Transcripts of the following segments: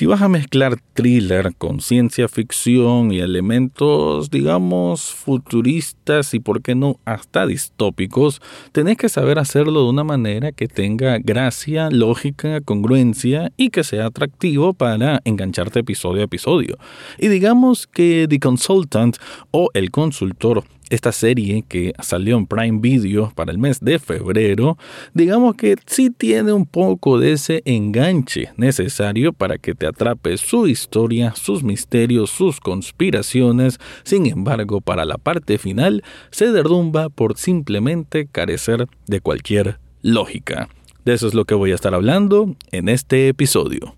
Si vas a mezclar thriller con ciencia ficción y elementos, digamos, futuristas y por qué no hasta distópicos, tenés que saber hacerlo de una manera que tenga gracia, lógica, congruencia y que sea atractivo para engancharte episodio a episodio. Y digamos que The Consultant o El Consultor esta serie que salió en Prime Video para el mes de febrero, digamos que sí tiene un poco de ese enganche necesario para que te atrape su historia, sus misterios, sus conspiraciones. Sin embargo, para la parte final se derrumba por simplemente carecer de cualquier lógica. De eso es lo que voy a estar hablando en este episodio.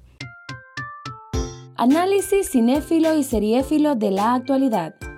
Análisis cinéfilo y seriéfilo de la actualidad.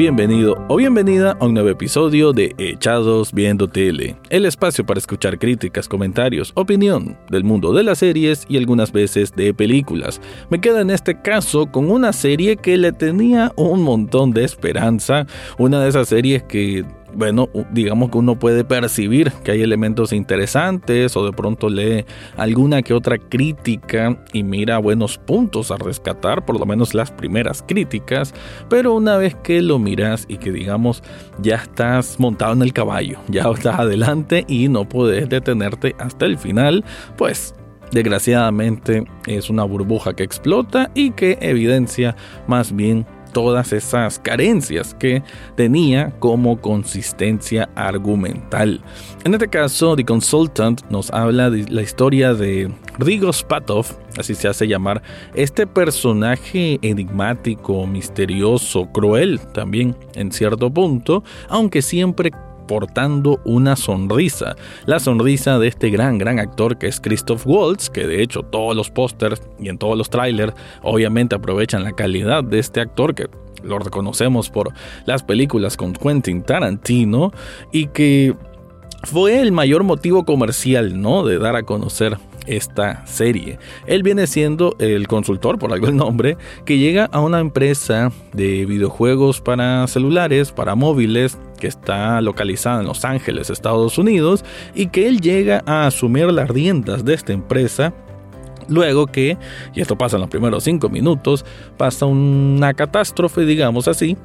Bienvenido o bienvenida a un nuevo episodio de Echados Viendo Tele, el espacio para escuchar críticas, comentarios, opinión del mundo de las series y algunas veces de películas. Me queda en este caso con una serie que le tenía un montón de esperanza, una de esas series que bueno, digamos que uno puede percibir que hay elementos interesantes o de pronto lee alguna que otra crítica y mira buenos puntos a rescatar, por lo menos las primeras críticas, pero una vez que lo miras y que digamos ya estás montado en el caballo, ya estás adelante y no puedes detenerte hasta el final, pues desgraciadamente es una burbuja que explota y que evidencia más bien todas esas carencias que tenía como consistencia argumental. En este caso, The Consultant nos habla de la historia de Rigo Spatov, así se hace llamar, este personaje enigmático, misterioso, cruel también en cierto punto, aunque siempre portando una sonrisa. La sonrisa de este gran, gran actor que es Christoph Waltz, que de hecho todos los pósters y en todos los trailers obviamente aprovechan la calidad de este actor que lo reconocemos por las películas con Quentin Tarantino y que fue el mayor motivo comercial, ¿no? De dar a conocer esta serie. Él viene siendo el consultor, por algo el nombre, que llega a una empresa de videojuegos para celulares, para móviles, que está localizada en Los Ángeles, Estados Unidos, y que él llega a asumir las riendas de esta empresa Luego que, y esto pasa en los primeros cinco minutos, pasa una catástrofe, digamos así,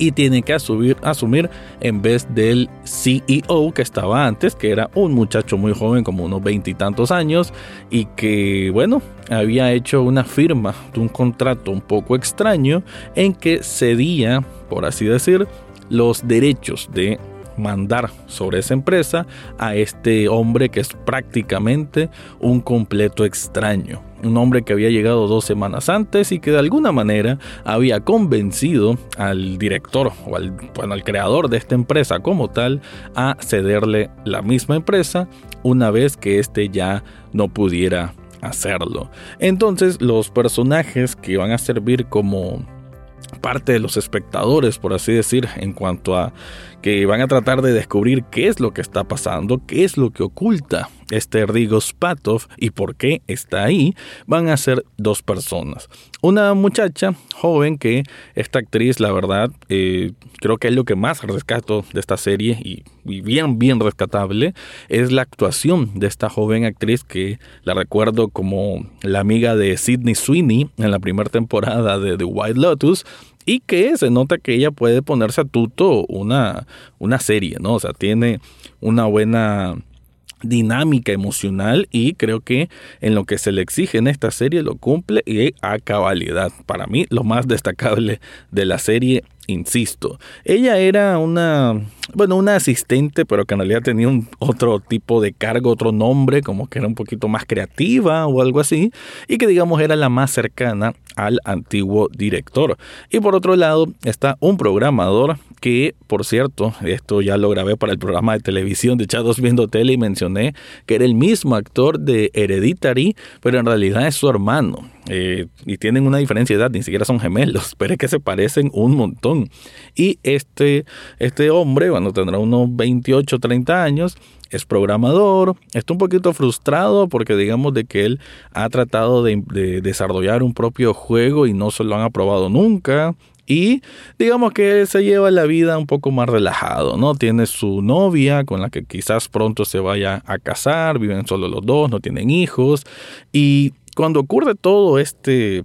y tiene que asumir, asumir en vez del CEO que estaba antes, que era un muchacho muy joven, como unos veintitantos años, y que, bueno, había hecho una firma de un contrato un poco extraño en que cedía, por así decir, los derechos de mandar sobre esa empresa a este hombre que es prácticamente un completo extraño un hombre que había llegado dos semanas antes y que de alguna manera había convencido al director o al, bueno, al creador de esta empresa como tal a cederle la misma empresa una vez que éste ya no pudiera hacerlo. Entonces los personajes que van a servir como parte de los espectadores, por así decir, en cuanto a que van a tratar de descubrir qué es lo que está pasando, qué es lo que oculta este Rigo Spatov y por qué está ahí, van a ser dos personas. Una muchacha joven que esta actriz, la verdad, eh, creo que es lo que más rescato de esta serie y, bien, bien rescatable, es la actuación de esta joven actriz que la recuerdo como la amiga de Sidney Sweeney en la primera temporada de The White Lotus y que se nota que ella puede ponerse a tuto una, una serie, ¿no? O sea, tiene una buena dinámica emocional y creo que en lo que se le exige en esta serie lo cumple y a cabalidad. Para mí lo más destacable de la serie insisto. Ella era una, bueno, una asistente, pero que en realidad tenía un otro tipo de cargo, otro nombre, como que era un poquito más creativa o algo así, y que digamos era la más cercana al antiguo director. Y por otro lado está un programador que, por cierto, esto ya lo grabé para el programa de televisión de Chados Viendo Tele y mencioné que era el mismo actor de Hereditary, pero en realidad es su hermano. Eh, y tienen una diferencia de edad, ni siquiera son gemelos, pero es que se parecen un montón. Y este, este hombre, bueno, tendrá unos 28, 30 años, es programador, está un poquito frustrado porque digamos de que él ha tratado de, de, desarrollar un propio juego y no se lo han aprobado nunca. Y digamos que él se lleva la vida un poco más relajado, ¿no? Tiene su novia con la que quizás pronto se vaya a casar, viven solo los dos, no tienen hijos. Y cuando ocurre todo este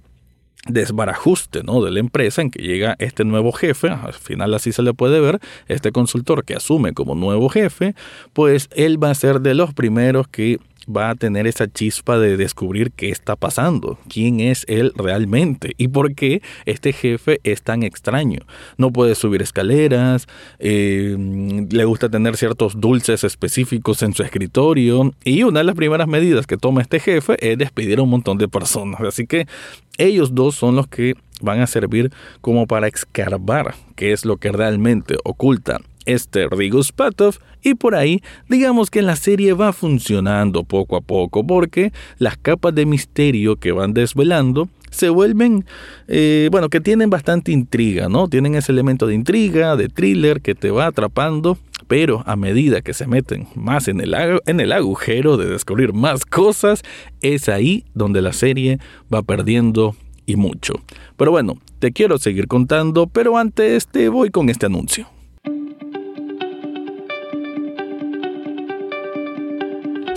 desbarajuste ¿no? de la empresa en que llega este nuevo jefe, al final así se le puede ver, este consultor que asume como nuevo jefe, pues él va a ser de los primeros que va a tener esa chispa de descubrir qué está pasando, quién es él realmente y por qué este jefe es tan extraño. No puede subir escaleras, eh, le gusta tener ciertos dulces específicos en su escritorio y una de las primeras medidas que toma este jefe es despedir a un montón de personas. Así que ellos dos son los que van a servir como para escarbar qué es lo que realmente oculta este Rigus Patov y por ahí digamos que la serie va funcionando poco a poco porque las capas de misterio que van desvelando se vuelven, eh, bueno, que tienen bastante intriga, ¿no? Tienen ese elemento de intriga, de thriller que te va atrapando, pero a medida que se meten más en el agujero de descubrir más cosas, es ahí donde la serie va perdiendo y mucho. Pero bueno, te quiero seguir contando, pero antes te voy con este anuncio.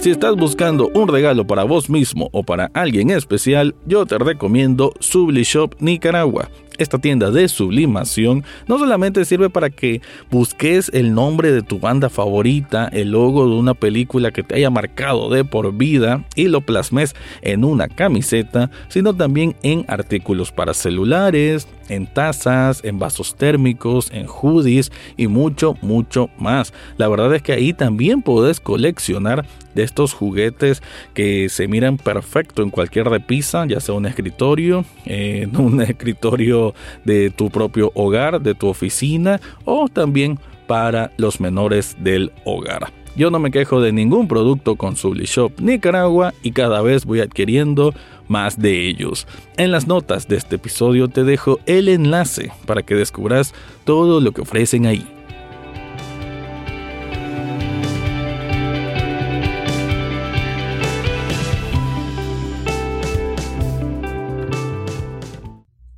Si estás buscando un regalo para vos mismo o para alguien especial, yo te recomiendo Shop Nicaragua. Esta tienda de sublimación no solamente sirve para que busques el nombre de tu banda favorita, el logo de una película que te haya marcado de por vida y lo plasmes en una camiseta, sino también en artículos para celulares, en tazas, en vasos térmicos, en hoodies y mucho, mucho más. La verdad es que ahí también puedes coleccionar de estos juguetes que se miran perfecto en cualquier repisa, ya sea un escritorio, en un escritorio de tu propio hogar, de tu oficina o también para los menores del hogar. Yo no me quejo de ningún producto con Shop Nicaragua y cada vez voy adquiriendo más de ellos. En las notas de este episodio te dejo el enlace para que descubras todo lo que ofrecen ahí.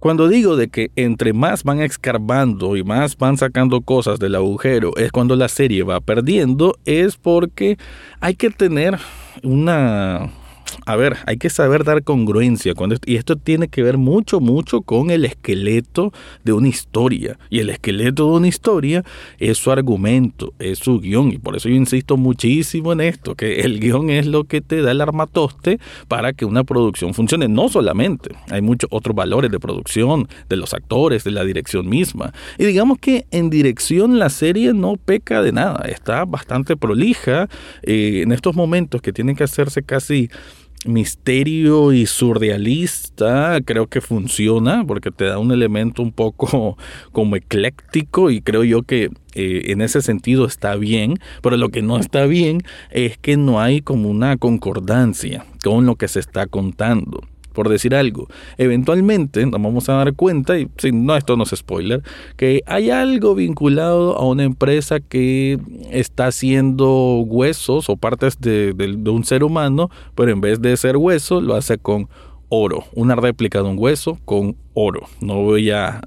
Cuando digo de que entre más van escarbando y más van sacando cosas del agujero es cuando la serie va perdiendo, es porque hay que tener una a ver, hay que saber dar congruencia. Cuando, y esto tiene que ver mucho, mucho con el esqueleto de una historia. Y el esqueleto de una historia es su argumento, es su guion. Y por eso yo insisto muchísimo en esto, que el guion es lo que te da el armatoste para que una producción funcione. No solamente, hay muchos otros valores de producción, de los actores, de la dirección misma. Y digamos que en dirección la serie no peca de nada, está bastante prolija. Eh, en estos momentos que tienen que hacerse casi misterio y surrealista creo que funciona porque te da un elemento un poco como ecléctico y creo yo que eh, en ese sentido está bien, pero lo que no está bien es que no hay como una concordancia con lo que se está contando por decir algo. Eventualmente nos vamos a dar cuenta, y si no, esto no es spoiler, que hay algo vinculado a una empresa que está haciendo huesos o partes de, de un ser humano, pero en vez de ser hueso, lo hace con oro, una réplica de un hueso con oro. No voy a,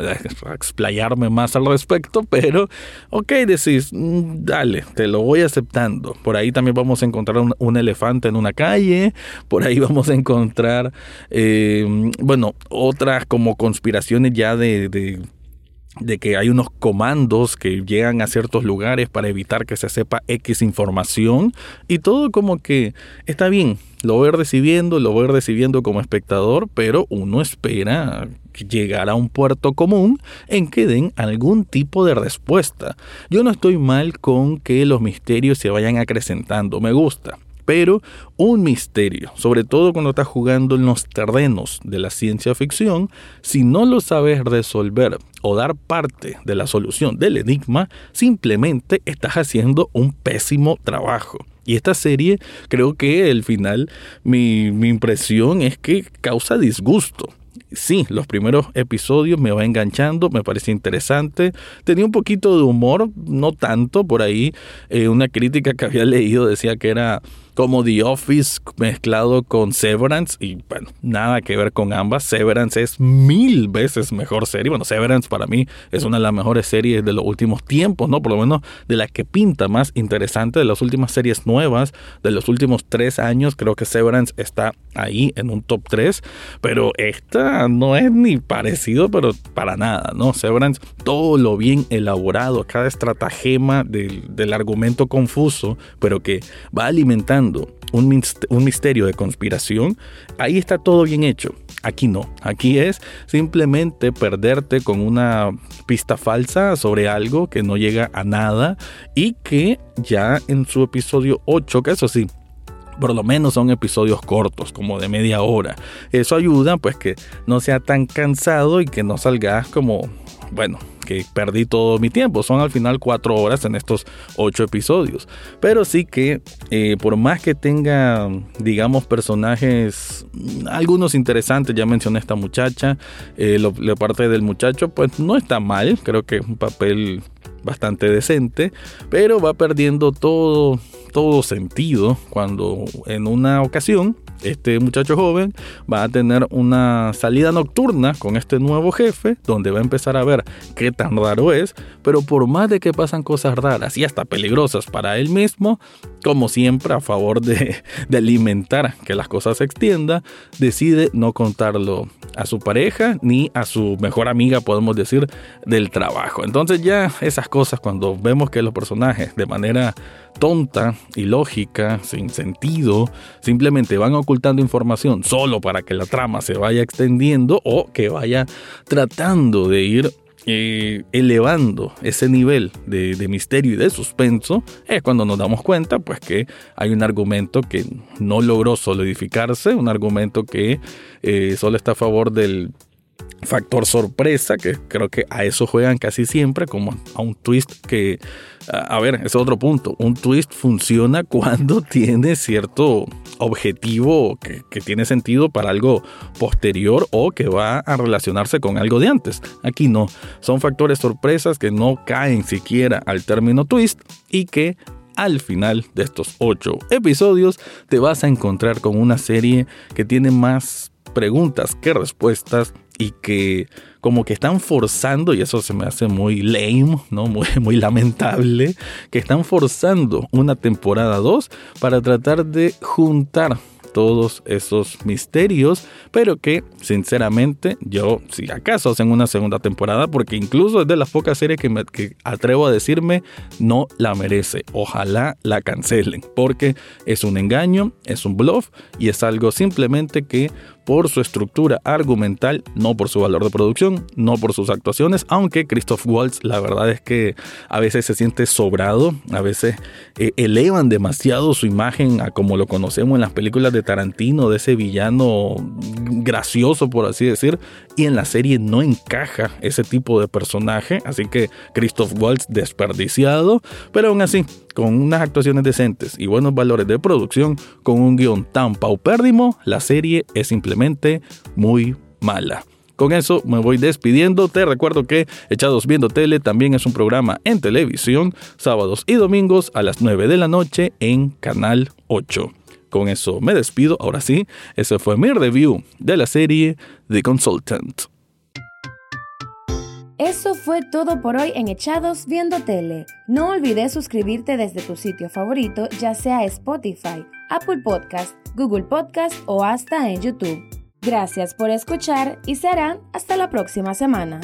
explayarme más al respecto, pero ok, decís, mm, dale, te lo voy aceptando. Por ahí también vamos a encontrar un, elefante en una calle, por ahí vamos a encontrar, eh, bueno, otras como conspiraciones ya de, de de que hay unos comandos que llegan a ciertos lugares para evitar que se sepa X información y todo como que está bien, lo voy recibiendo, lo voy recibiendo como espectador, pero uno espera llegar a un puerto común en que den algún tipo de respuesta. Yo no estoy mal con que los misterios se vayan acrecentando, me gusta pero un misterio, sobre todo cuando estás jugando en los terrenos de la ciencia ficción, si no lo sabes resolver o dar parte de la solución del enigma, simplemente estás haciendo un pésimo trabajo. Y esta serie, creo que el final, mi, impresión es que causa disgusto sí, los primeros episodios me va enganchando, me parece interesante. Tenía un poquito de humor, no tanto por ahí. Eh, una crítica que había leído decía que era como The Office mezclado con Severance y bueno, nada que ver con ambas. Severance es mil veces mejor serie. Bueno, Severance para mí es una de las mejores series de los últimos tiempos, ¿no? Por lo menos de la que pinta más interesante de las últimas series nuevas de los últimos tres años. Creo que Severance está ahí en un top 3, pero esta no es ni parecido, pero para nada, ¿no? Severance, todo lo bien elaborado, cada estratagema del, del argumento confuso, pero que va alimentando un, misterio de conspiración, ahí está todo bien hecho. Aquí no, aquí es simplemente perderte con una pista falsa sobre algo que no llega a nada y que ya en su episodio 8, que eso sí, por lo menos son episodios cortos, como de media hora. Eso ayuda pues que no sea tan cansado y que no salgas como, bueno, que perdí todo mi tiempo. Son al final cuatro horas en estos ocho episodios. Pero sí que eh, por más que tenga, digamos, personajes, algunos interesantes, ya mencioné esta muchacha, eh, la parte del muchacho, pues no está mal. Creo que es un papel bastante decente, pero va perdiendo todo, todo sentido cuando en una ocasión este muchacho joven va a tener una salida nocturna con este nuevo jefe, donde va a empezar a ver qué tan raro es, pero por más de que pasan cosas raras y hasta peligrosas para él mismo, como siempre a favor de, de alimentar que las cosas se extiendan, decide no contarlo a su pareja ni a su mejor amiga, podemos decir, del trabajo. Entonces ya esas cosas cuando vemos que los personajes de manera tonta, ilógica, sin sentido, simplemente van ocultando información solo para que la trama se vaya extendiendo o que vaya tratando de ir eh, elevando ese nivel de, misterio y de suspenso, es cuando nos damos cuenta pues que hay un argumento que no logró solidificarse, un argumento que eh, solo está a favor del factor sorpresa, que creo que a eso juegan casi siempre, como a un twist que, a ver, es otro punto, un twist funciona cuando tiene cierto objetivo que, que, tiene sentido para algo posterior o que va a relacionarse con algo de antes. Aquí no, son factores sorpresas que no caen siquiera al término twist y que al final de estos ocho episodios te vas a encontrar con una serie que tiene más preguntas que respuestas y que como que están forzando, y eso se me hace muy lame, ¿no? Muy, muy lamentable, que están forzando una temporada 2 para tratar de juntar todos esos misterios, pero que sinceramente yo, si acaso hacen una segunda temporada, porque incluso es de las pocas series que, me, que atrevo a decirme, no la merece. Ojalá la cancelen, porque es un engaño, es un bluff y es algo simplemente que por su estructura argumental, no por su valor de producción, no por sus actuaciones, aunque Christoph Waltz la verdad es que a veces se siente sobrado, a veces eh, elevan demasiado su imagen a como lo conocemos en las películas de Tarantino, de ese villano gracioso por así decir, y en la serie no encaja ese tipo de personaje, así que Christoph Waltz desperdiciado, pero aún así con unas actuaciones decentes y buenos valores de producción, con un guion tan paupérrimo, la serie es simplemente muy mala. Con eso me voy despidiendo. Te recuerdo que Echados Viendo Tele también es un programa en televisión, sábados y domingos a las 9 de la noche en Canal 8. Con eso me despido. Ahora sí, ese fue mi review de la serie The Consultant. Eso fue todo por hoy en Echados Viendo Tele. No olvides suscribirte desde tu sitio favorito, ya sea Spotify, Apple Podcast, Google Podcast o hasta en YouTube. Gracias por escuchar y serán hasta la próxima semana.